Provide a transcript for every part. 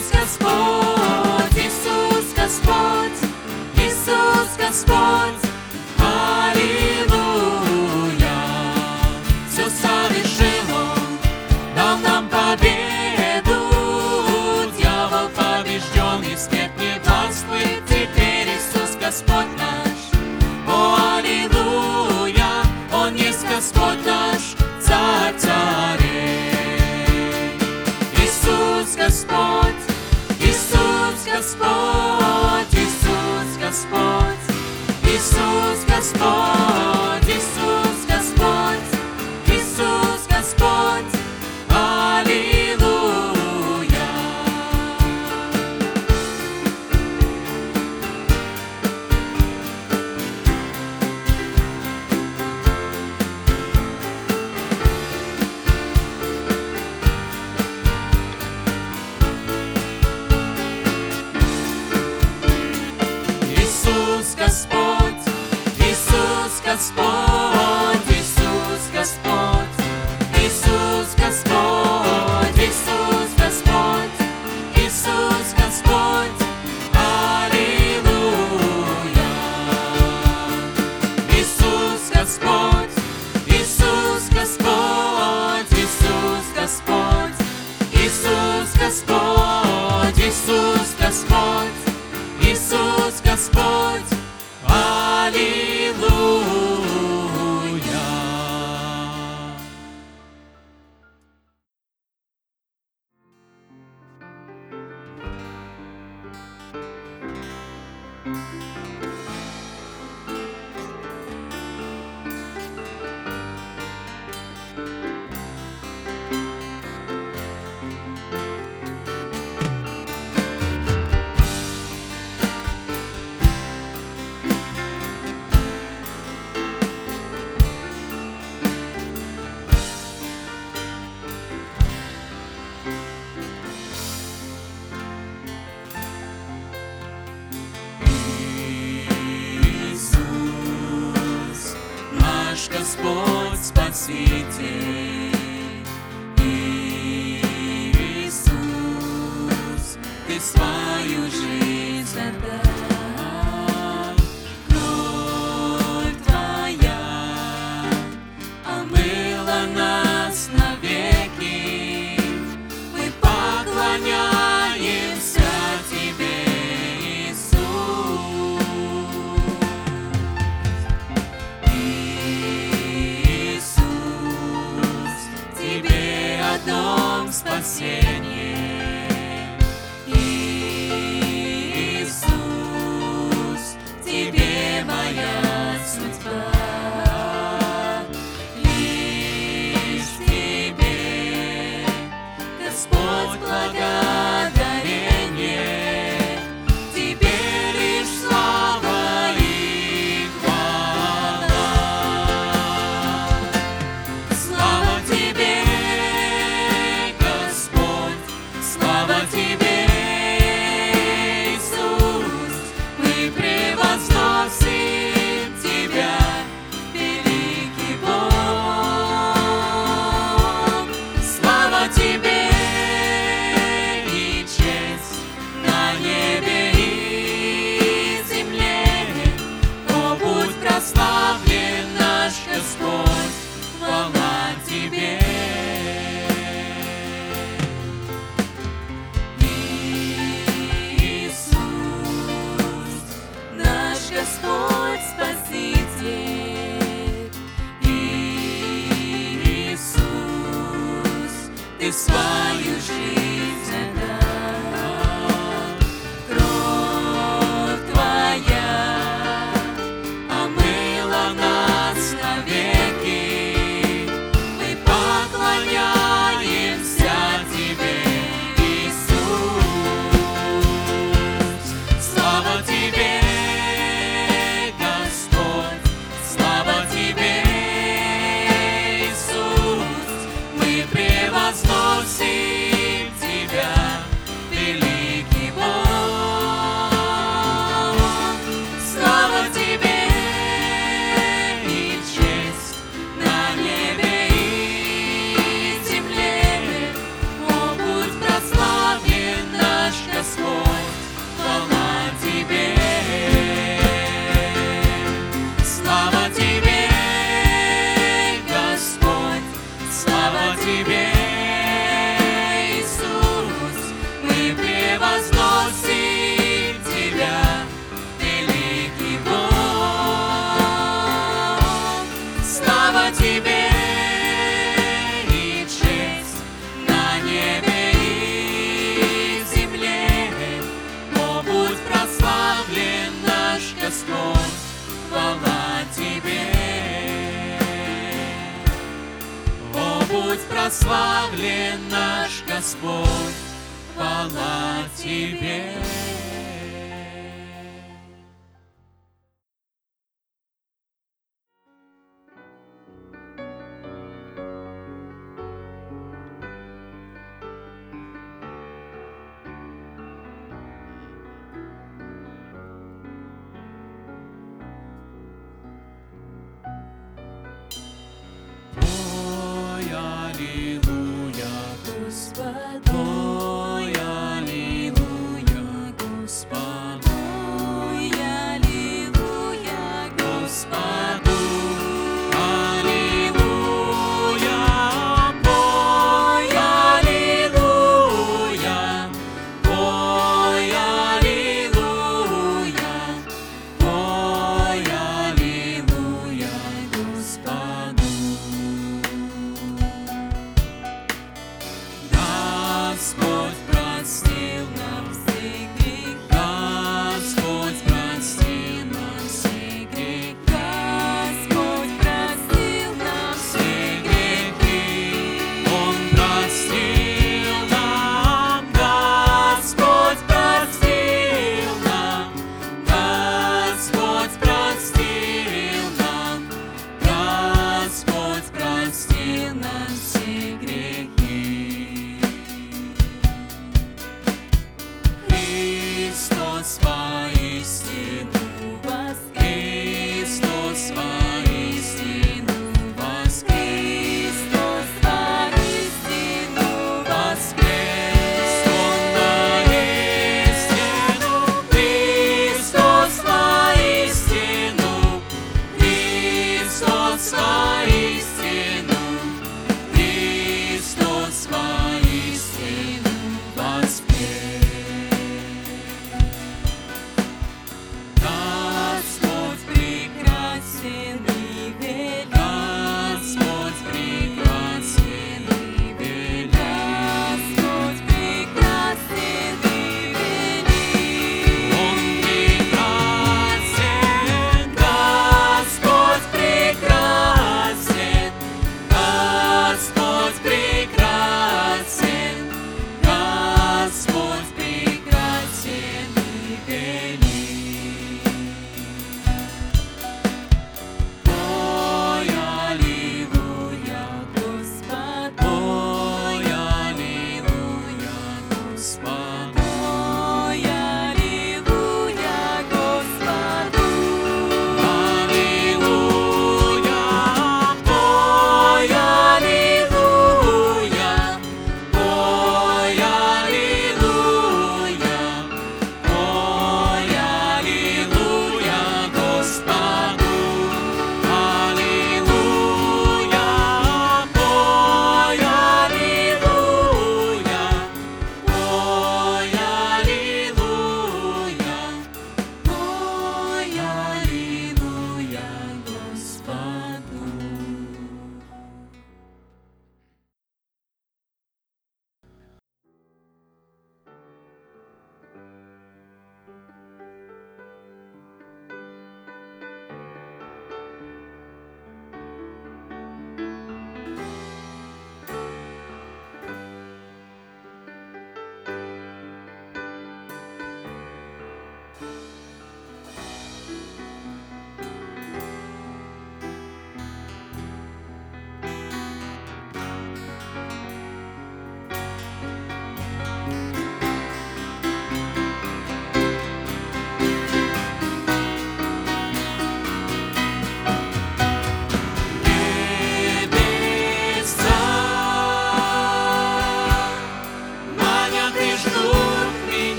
Ісус Господь, Ісус Господь, Ісус Господь. Господь, Иисус Господь, Иисус Господь. Иисус, Ты свою жизнь Прославлен наш Господь, хвала Тебе. smile.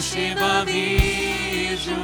שבע מיזו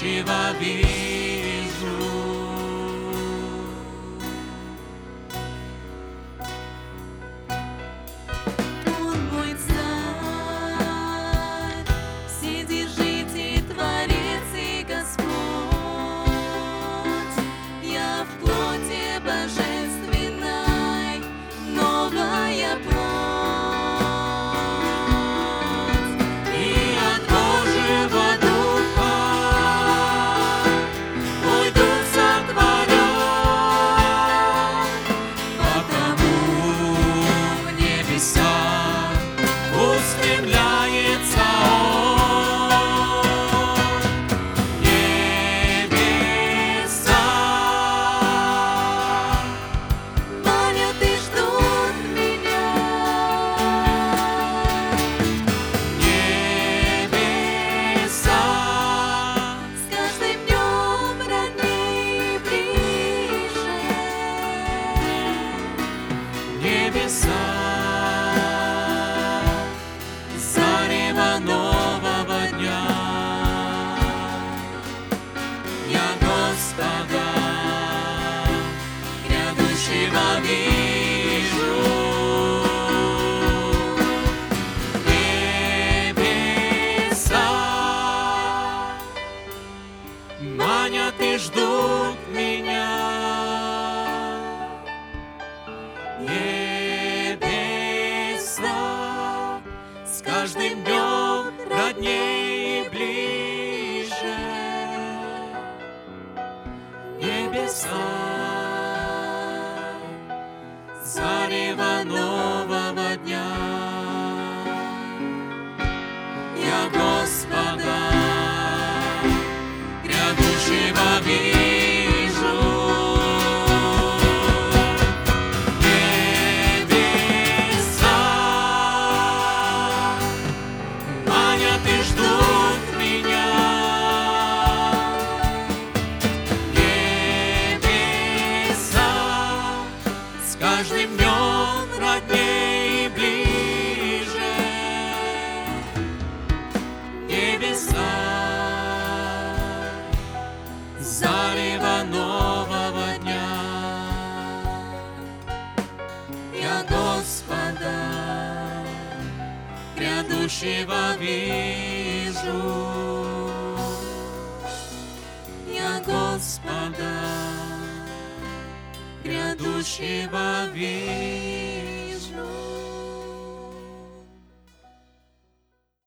грядущего грядущего грядущего вижу. Я Господа, грядущего вижу.